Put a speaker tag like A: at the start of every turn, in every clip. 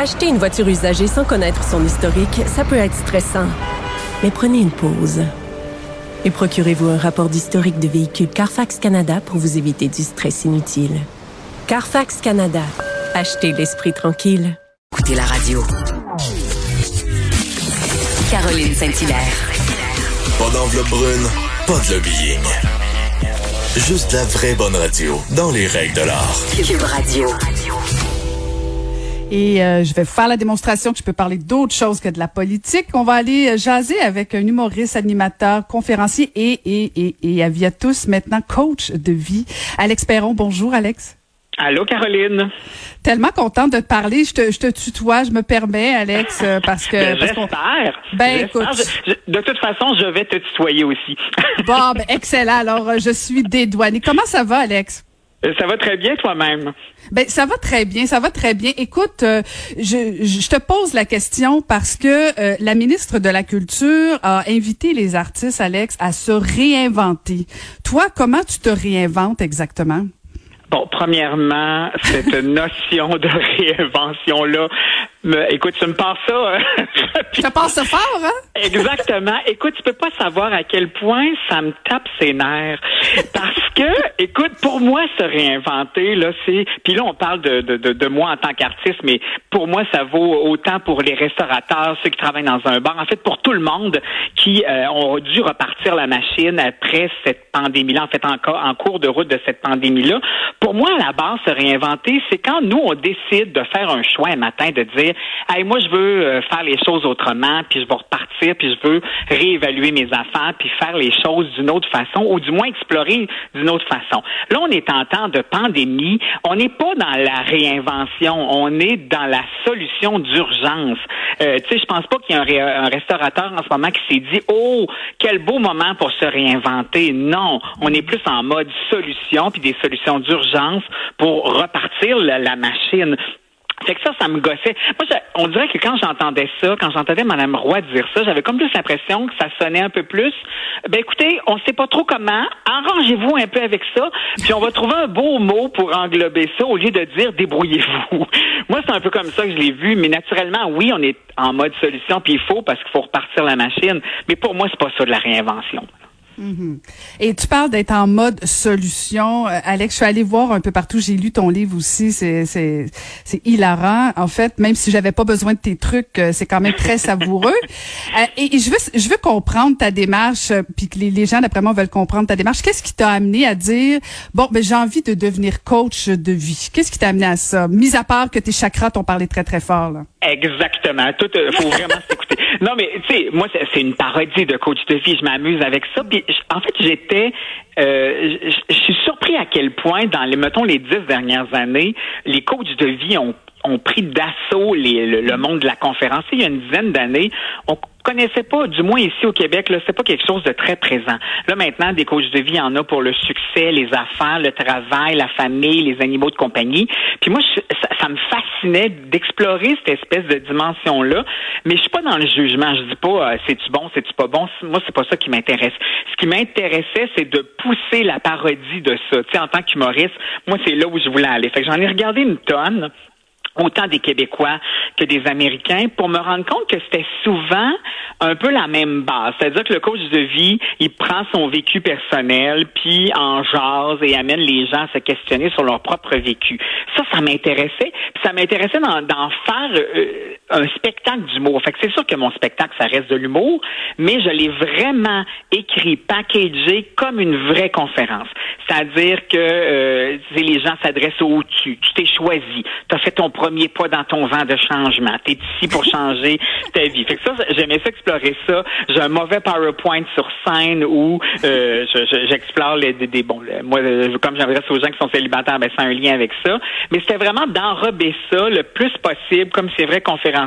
A: Acheter une voiture usagée sans connaître son historique, ça peut être stressant. Mais prenez une pause. Et procurez-vous un rapport d'historique de véhicule Carfax Canada pour vous éviter du stress inutile. Carfax Canada. Achetez l'esprit tranquille.
B: Écoutez la radio. Caroline Saint-Hilaire.
C: Pas d'enveloppe brune, pas de lobbying. Juste la vraie bonne radio, dans les règles de l'art.
B: Cube Radio.
D: Et euh, je vais faire la démonstration que je peux parler d'autre chose que de la politique. On va aller euh, jaser avec un humoriste, animateur, conférencier et, et, et, et à via tous maintenant coach de vie. Alex Perron, bonjour Alex.
E: Allô, Caroline.
D: Tellement contente de te parler. Je te, je te tutoie, je me permets, Alex, euh, parce que. Parce qu'on-. Ben, écoute.
E: Je- je- de toute façon, je vais te tutoyer aussi.
D: Bon, ben, excellent. Alors, euh, je suis dédouanée. Comment ça va, Alex?
E: Ça va très bien toi-même.
D: Ben ça va très bien, ça va très bien. Écoute, euh, je, je te pose la question parce que euh, la ministre de la Culture a invité les artistes, Alex, à se réinventer. Toi, comment tu te réinventes exactement?
E: Bon, premièrement, cette notion de réinvention-là, me- écoute, tu me passes ça.
D: Je te passe fort, hein?
E: Exactement. Écoute, tu peux pas savoir à quel point ça me tape ses nerfs. Parce que, écoute, pour moi, se réinventer, là, c'est. Puis là, on parle de, de, de, de moi en tant qu'artiste, mais pour moi, ça vaut autant pour les restaurateurs, ceux qui travaillent dans un bar, en fait, pour tout le monde qui euh, ont dû repartir la machine après cette pandémie-là, en fait, en, en cours de route de cette pandémie-là. Pour moi, à la base, se réinventer, c'est quand nous, on décide de faire un choix un matin, de dire, hey, moi, je veux euh, faire les choses autrement, puis je vais repartir, puis je veux réévaluer mes affaires, puis faire les choses d'une autre façon, ou du moins explorer d'une autre façon. Là, on est en temps de pandémie. On n'est pas dans la réinvention, on est dans la solution d'urgence. Euh, tu sais, je pense pas qu'il y a un, un restaurateur en ce moment qui s'est dit, oh, quel beau moment pour se réinventer. Non, on est plus en mode solution, puis des solutions d'urgence pour repartir la machine. Fait que ça, ça me gossait. Moi, je- on dirait que quand j'entendais ça, quand j'entendais Mme Roy dire ça, j'avais comme plus l'impression que ça sonnait un peu plus. Ben écoutez, on sait pas trop comment. Arrangez-vous un peu avec ça, puis on va trouver un beau mot pour englober ça au lieu de dire débrouillez-vous. Moi, c'est un peu comme ça que je l'ai vu, mais naturellement, oui, on est en mode solution, puis il faut parce qu'il faut repartir la machine. Mais pour moi, c'est pas ça de la réinvention.
D: Et tu parles d'être en mode solution. Euh, Alex, je suis allée voir un peu partout. J'ai lu ton livre aussi. C'est, c'est, c'est hilarant. En fait, même si j'avais pas besoin de tes trucs, euh, c'est quand même très savoureux. Euh, et, et je veux, je veux comprendre ta démarche, puis que les, les gens, d'après moi, veulent comprendre ta démarche. Qu'est-ce qui t'a amené à dire, bon, ben, j'ai envie de devenir coach de vie? Qu'est-ce qui t'a amené à ça? Mis à part que tes chakras t'ont parlé très, très fort, là.
E: Exactement. Tout, euh, faut vraiment s'écouter. Non, mais tu sais, moi, c'est une parodie de coach de vie. Je m'amuse avec ça. Puis, en fait, j'étais, euh, je suis surpris à quel point, dans les, mettons, les dix dernières années, les coachs de vie ont ont pris d'assaut les- le, le monde de la conférence. Il y a une dizaine d'années, on connaissait pas, du moins ici au Québec, là, c'est pas quelque chose de très présent. Là, maintenant, des coachs de vie, il y en a pour le succès, les affaires, le travail, la famille, les animaux de compagnie. Puis moi, je- ça, ça me fascinait d'explorer cette espèce de dimension-là, mais je suis pas dans le jugement. Je dis pas, euh, c'est-tu bon, c'est-tu pas bon? Moi, c'est pas ça qui m'intéresse. Ce qui m'intéressait, c'est de pousser la parodie de ça. Tu sais, en tant qu'humoriste, moi, c'est là où je voulais aller. Fait que j'en ai regardé une tonne autant des Québécois que des Américains, pour me rendre compte que c'était souvent un peu la même base. C'est-à-dire que le coach de vie, il prend son vécu personnel, puis en jase et amène les gens à se questionner sur leur propre vécu. Ça, ça m'intéressait. Ça m'intéressait d'en faire euh, un spectacle d'humour. Fait que c'est sûr que mon spectacle, ça reste de l'humour, mais je l'ai vraiment écrit, packagé comme une vraie conférence. C'est-à-dire que euh, tu les gens s'adressent au-dessus. Tu t'es choisi. Tu as fait ton premier pas dans ton vent de changement. Tu es ici pour changer ta vie. Fait que ça, j'aimais ça explorer ça. J'ai un mauvais PowerPoint sur scène où euh, je- je- j'explore les des, des- bon moi comme j'adresse aux gens qui sont célibataires, ben c'est un lien avec ça. Mais c'était vraiment d'enrober ça le plus possible comme ces vrais conférenciers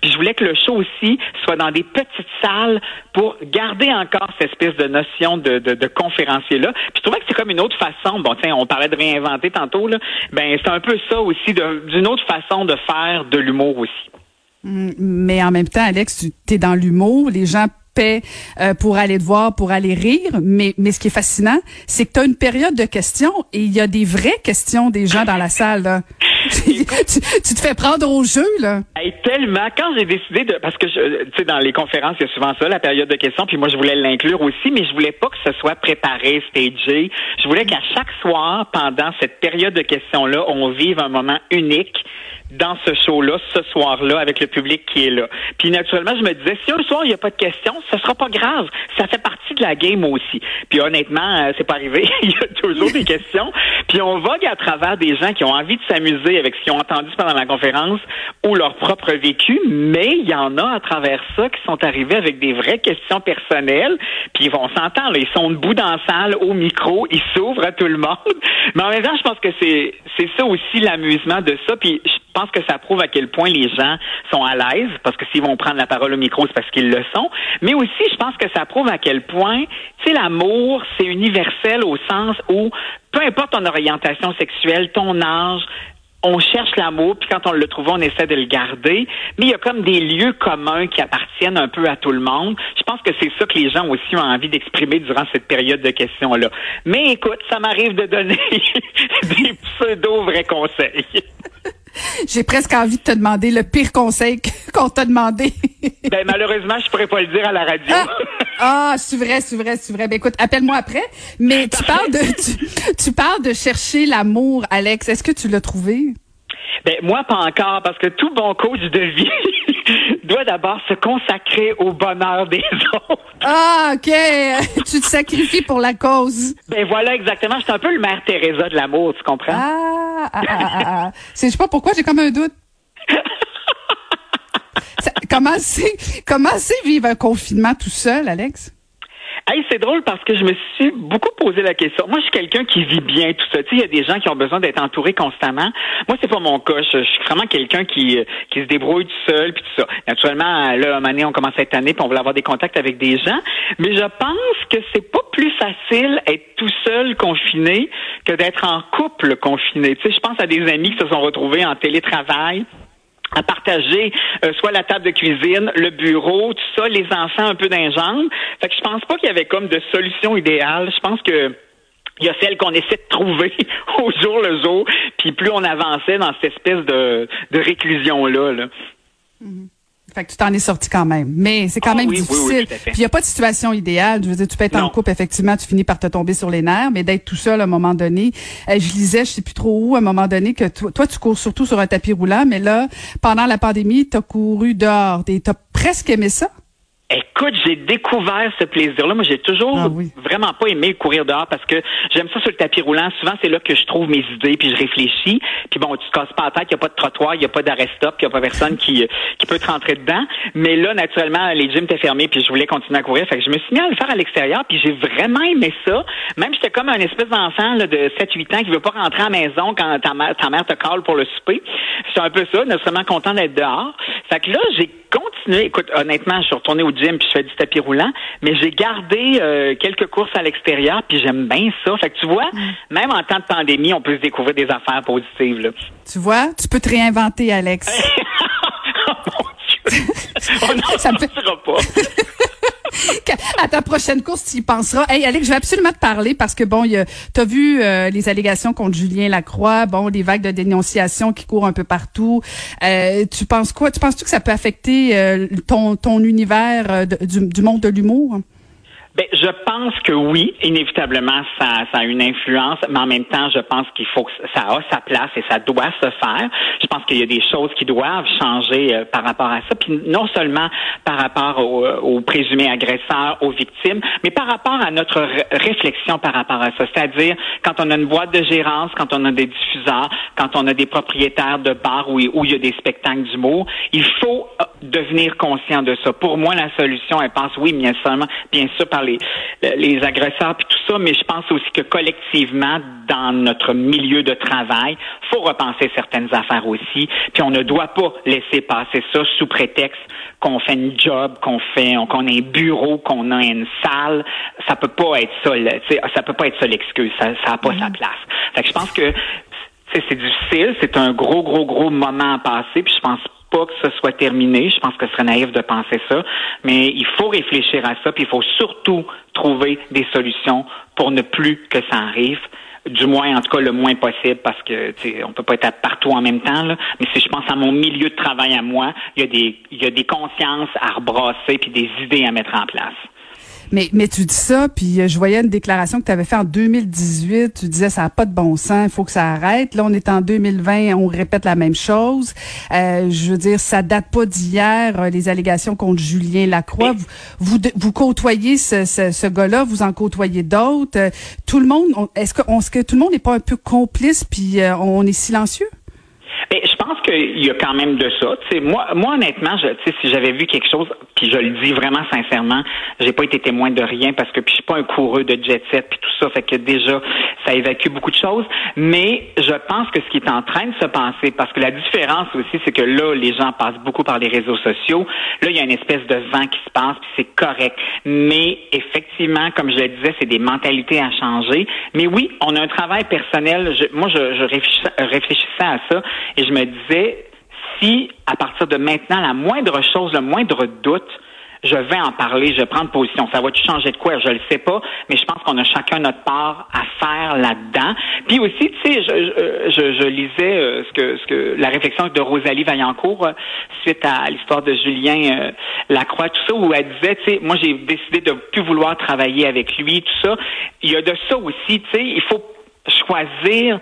E: Puis je voulais que le show aussi soit dans des petites salles pour garder encore cette espèce de notion de, de, de conférencier là. Puis je trouvais que c'est comme une autre façon. Bon, tiens, on parlait de réinventer tantôt là. Ben c'est un peu ça aussi d'une autre façon de faire de l'humour aussi.
D: Mais en même temps, Alex, tu es dans l'humour, les gens paient euh, pour aller te voir, pour aller rire, mais, mais ce qui est fascinant, c'est que tu as une période de questions et il y a des vraies questions des gens dans la salle. là. tu, tu, te fais prendre au jeu, là.
E: Hey, tellement. Quand j'ai décidé de, parce que tu sais, dans les conférences, il y a souvent ça, la période de questions, puis moi, je voulais l'inclure aussi, mais je voulais pas que ce soit préparé, stagé. Je voulais qu'à chaque soir, pendant cette période de questions-là, on vive un moment unique dans ce show-là, ce soir-là, avec le public qui est là. Puis naturellement, je me disais, si un soir il n'y a pas de questions, ce sera pas grave. Ça fait partie de la game aussi. Puis honnêtement, euh, c'est pas arrivé. il y a toujours des questions. Puis on vogue à travers des gens qui ont envie de s'amuser avec ce qu'ils ont entendu pendant la conférence ou leur propre vécu, mais il y en a à travers ça qui sont arrivés avec des vraies questions personnelles. Puis ils vont s'entendre. Ils sont debout dans la salle, au micro, ils s'ouvrent à tout le monde. Mais en même temps, je pense que c'est c'est ça aussi l'amusement de ça. Puis je pense que ça prouve à quel point les gens sont à l'aise, parce que s'ils vont prendre la parole au micro, c'est parce qu'ils le sont. Mais aussi, je pense que ça prouve à quel point, tu sais, l'amour, c'est universel au sens où, peu importe ton orientation sexuelle, ton âge, on cherche l'amour, puis quand on le trouve, on essaie de le garder. Mais il y a comme des lieux communs qui appartiennent un peu à tout le monde. Je pense que c'est ça que les gens aussi ont envie d'exprimer durant cette période de questions-là. Mais écoute, ça m'arrive de donner des pseudo vrais conseils.
D: J'ai presque envie de te demander le pire conseil qu'on t'a demandé.
E: ben malheureusement, je pourrais pas le dire à la radio.
D: Ah, ah c'est vrai, c'est vrai, c'est vrai. Ben écoute, appelle-moi après. Mais tu parles de tu, tu parles de chercher l'amour, Alex. Est-ce que tu l'as trouvé?
E: Ben moi pas encore parce que tout bon coach de vie doit d'abord se consacrer au bonheur des autres.
D: Ah, OK. tu te sacrifies pour la cause.
E: Ben voilà, exactement. Je suis un peu le mère Teresa de l'amour, tu comprends?
D: Ah, ah, ah, ah, ah. Je sais pas pourquoi, j'ai comme un doute. comment c'est comment c'est vivre un confinement tout seul, Alex?
E: Hey, c'est drôle parce que je me suis beaucoup posé la question. Moi, je suis quelqu'un qui vit bien tout ça. Tu sais, il y a des gens qui ont besoin d'être entourés constamment. Moi, c'est pas mon cas. Je, suis vraiment quelqu'un qui qui se débrouille tout seul puis tout ça. Naturellement, là, un année, on commence cette année puis on veut avoir des contacts avec des gens. Mais je pense que c'est pas plus facile être tout seul confiné que d'être en couple confiné. Tu sais, je pense à des amis qui se sont retrouvés en télétravail à partager euh, soit la table de cuisine, le bureau, tout ça, les enfants un peu d'injambe. Fait que je pense pas qu'il y avait comme de solution idéale. Je pense que il y a celle qu'on essaie de trouver au jour le jour, puis plus on avançait dans cette espèce de, de réclusion-là. Là.
D: Mm-hmm. Fait que tu t'en es sorti quand même. Mais c'est quand
E: Ah
D: même
E: oui,
D: difficile.
E: oui.
D: Puis il n'y a pas de situation idéale. Je veux dire, tu peux être en couple, effectivement, tu finis par te tomber sur les nerfs, mais d'être tout seul à un moment donné. Euh, je lisais, je sais plus trop où, à un moment donné, que toi, toi, tu cours surtout sur un tapis roulant, mais là, pendant la pandémie, tu as couru dehors. Tu as presque aimé ça?
E: Écoute, j'ai découvert ce plaisir-là. Moi, j'ai toujours
D: Ah oui.
E: vraiment pas aimé courir dehors parce que j'aime ça sur le tapis roulant. Souvent, c'est là que je trouve mes idées, puis je réfléchis. Puis bon, tu te casses pas la tête, il n'y a pas de trottoir, il n'y a pas d'arrêt stop, il n'y a pas personne qui, qui peut te rentrer dedans. Mais là, naturellement, les gyms étaient fermés, puis je voulais continuer à courir. Fait que je me suis mis à le faire à l'extérieur, puis j'ai vraiment aimé ça. Même j'étais comme un espèce d'enfant là, de 7-8 ans qui veut pas rentrer à la maison quand ta mère, ta mère te cale pour le souper. C'est un peu ça, naturellement content d'être dehors. Fait que là, j'ai continué. Écoute, honnêtement, je suis retourné au gym puis je fais du tapis roulant, mais j'ai gardé euh, quelques courses à l'extérieur puis j'aime bien ça. Fait que tu vois, même en temps de pandémie, on peut se découvrir des affaires positives. Là.
D: Tu vois, tu peux te réinventer, Alex.
E: oh mon Dieu! Non,
D: Ça me fait-
E: ça marchera pas.
D: à ta prochaine course, tu y penseras. Hey, Alex, je vais absolument te parler parce que bon, tu as vu euh, les allégations contre Julien Lacroix, bon, des vagues de dénonciation qui courent un peu partout. Euh, tu penses quoi? Tu penses-tu que ça peut affecter euh, ton, ton univers du, du monde de l'humour?
E: Ben, je pense que oui, inévitablement, ça, ça a une influence, mais en même temps, je pense qu'il faut que ça a sa place et ça doit se faire. Je pense qu'il y a des choses qui doivent changer euh, par rapport à ça, puis non seulement par rapport aux, aux présumés agresseurs, aux victimes, mais par rapport à notre ré- réflexion par rapport à ça. C'est-à-dire, quand on a une boîte de gérance, quand on a des diffuseurs, quand on a des propriétaires de bars où, il y a des spectacles d'humour, il faut euh, devenir conscient de ça. Pour moi, la solution, elle passe, oui, bien seulement, bien sûr, les, les agresseurs puis tout ça, mais je pense aussi que collectivement, dans notre milieu de travail, faut repenser certaines affaires aussi. Puis on ne doit pas laisser passer ça sous prétexte qu'on fait une job, qu'on fait, qu'on a un bureau, qu'on a une salle. Ça peut pas être ça, le- ça peut pas être ça l'excuse. Ça, ça a pas sa place. Fait que je pense que c'est difficile, c'est un gros, gros, gros moment à passer, puis je pense pas que ce soit terminé. Je pense que ce serait naïf de penser ça. Mais il faut réfléchir à ça, puis il faut surtout trouver des solutions pour ne plus que ça arrive. du moins, en tout cas, le moins possible, parce que on peut pas être partout en même temps. Là. Mais si je pense à mon milieu de travail à moi, il y a des, il y a des consciences à rebrasser puis des idées à mettre en place.
D: Mais, mais tu dis ça, puis euh, je voyais une déclaration que tu avais faite en 2018. Tu disais ça n'a pas de bon sens, il faut que ça arrête. Là, on est en 2020, on répète la même chose. Euh, je veux dire, ça date pas d'hier, euh, les allégations contre Julien Lacroix. Vous, vous, vous côtoyez ce, ce, ce gars-là, vous en côtoyez d'autres. Euh, tout le monde, est-ce que, est-ce que tout le monde n'est pas un peu complice, puis on est silencieux?
E: Je pense qu'il y a quand même de ça. sais, moi, moi honnêtement, je, si j'avais vu quelque chose, puis je le dis vraiment sincèrement, j'ai pas été témoin de rien parce que puis je suis pas un coureux de jet set puis tout ça, fait que déjà ça évacue beaucoup de choses. Mais je pense que ce qui est en train de se passer, parce que la différence aussi, c'est que là, les gens passent beaucoup par les réseaux sociaux. Là, il y a une espèce de vent qui se passe, puis c'est correct. Mais effectivement, comme je le disais, c'est des mentalités à changer. Mais oui, on a un travail personnel. moi, je, je réfléchissais à ça et je me disais, si à partir de maintenant, la moindre chose, le moindre doute, je vais en parler, je vais prendre position. Ça va-tu changer de quoi? Je le sais pas, mais je pense qu'on a chacun notre part à faire là-dedans. Puis aussi, tu sais, je, je, je, lisais euh, ce que ce que la réflexion de Rosalie Vaillancourt euh, suite à l'histoire de Julien euh, Lacroix, tout ça, où elle disait, tu sais, moi j'ai décidé de plus vouloir travailler avec lui, tout ça. Il y a de ça aussi, tu sais, il faut choisir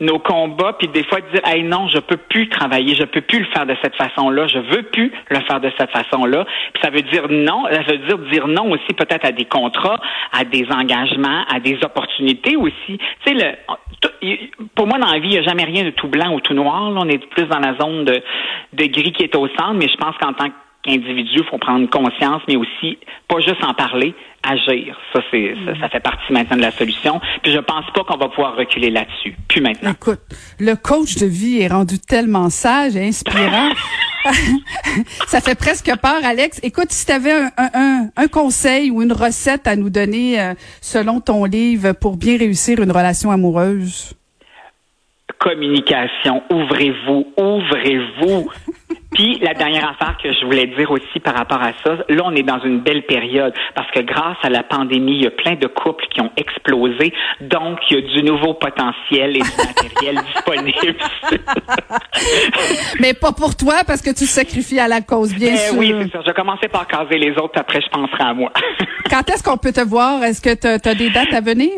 E: nos combats puis des fois dire hey non je peux plus travailler je peux plus le faire de cette façon là je veux plus le faire de cette façon là puis ça veut dire non ça veut dire dire non aussi peut-être à des contrats à des engagements à des opportunités aussi. Tu sais le pour moi dans la vie il n'y a jamais rien de tout blanc ou tout noir on est plus dans la zone de, de gris qui est au centre mais je pense qu'en tant qu'individu il faut prendre conscience mais aussi pas juste en parler agir. Ça, c'est, ça, fait partie maintenant de la solution. Puis je pense pas qu'on va pouvoir reculer là-dessus. Puis maintenant.
D: Écoute, le coach de vie est rendu tellement sage et inspirant. ça fait presque peur, Alex. Écoute, si tu avais un, un, un, conseil ou une recette à nous donner euh, selon ton livre pour bien réussir une relation amoureuse?
E: Communication. Ouvrez-vous. Ouvrez-vous. Puis la dernière affaire que je voulais dire aussi par rapport à ça, là on est dans une belle période parce que grâce à la pandémie, il y a plein de couples qui ont explosé, donc il y a du nouveau potentiel et du matériel disponible.
D: Mais pas pour toi parce que tu sacrifies à la cause, bien sûr.
E: Oui, c'est ça. Je commençais par caser les autres, après je penserai à moi.
D: Quand est-ce qu'on peut te voir? Est-ce que tu as des dates à venir?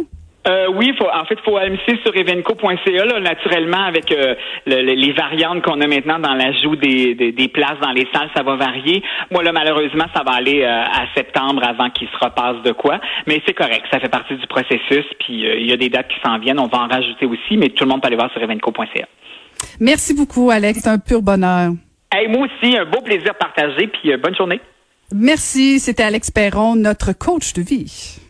E: Euh, oui, faut, en fait, il faut MC sur evenco.ca, là, naturellement, avec euh, les variantes qu'on a maintenant dans l'ajout des, des, places dans les salles, ça va varier. Moi, là, malheureusement, ça va aller euh, à septembre avant qu'il se repasse de quoi. Mais c'est correct, ça fait partie du processus, puis il y a des dates qui s'en viennent, on va en rajouter aussi, mais tout le monde peut aller voir sur evenco.ca.
D: Merci beaucoup, Alex, c'est un pur bonheur.
E: Hey, moi aussi, un beau plaisir partagé, puis bonne journée.
D: Merci, c'était Alex Perron, notre coach de vie.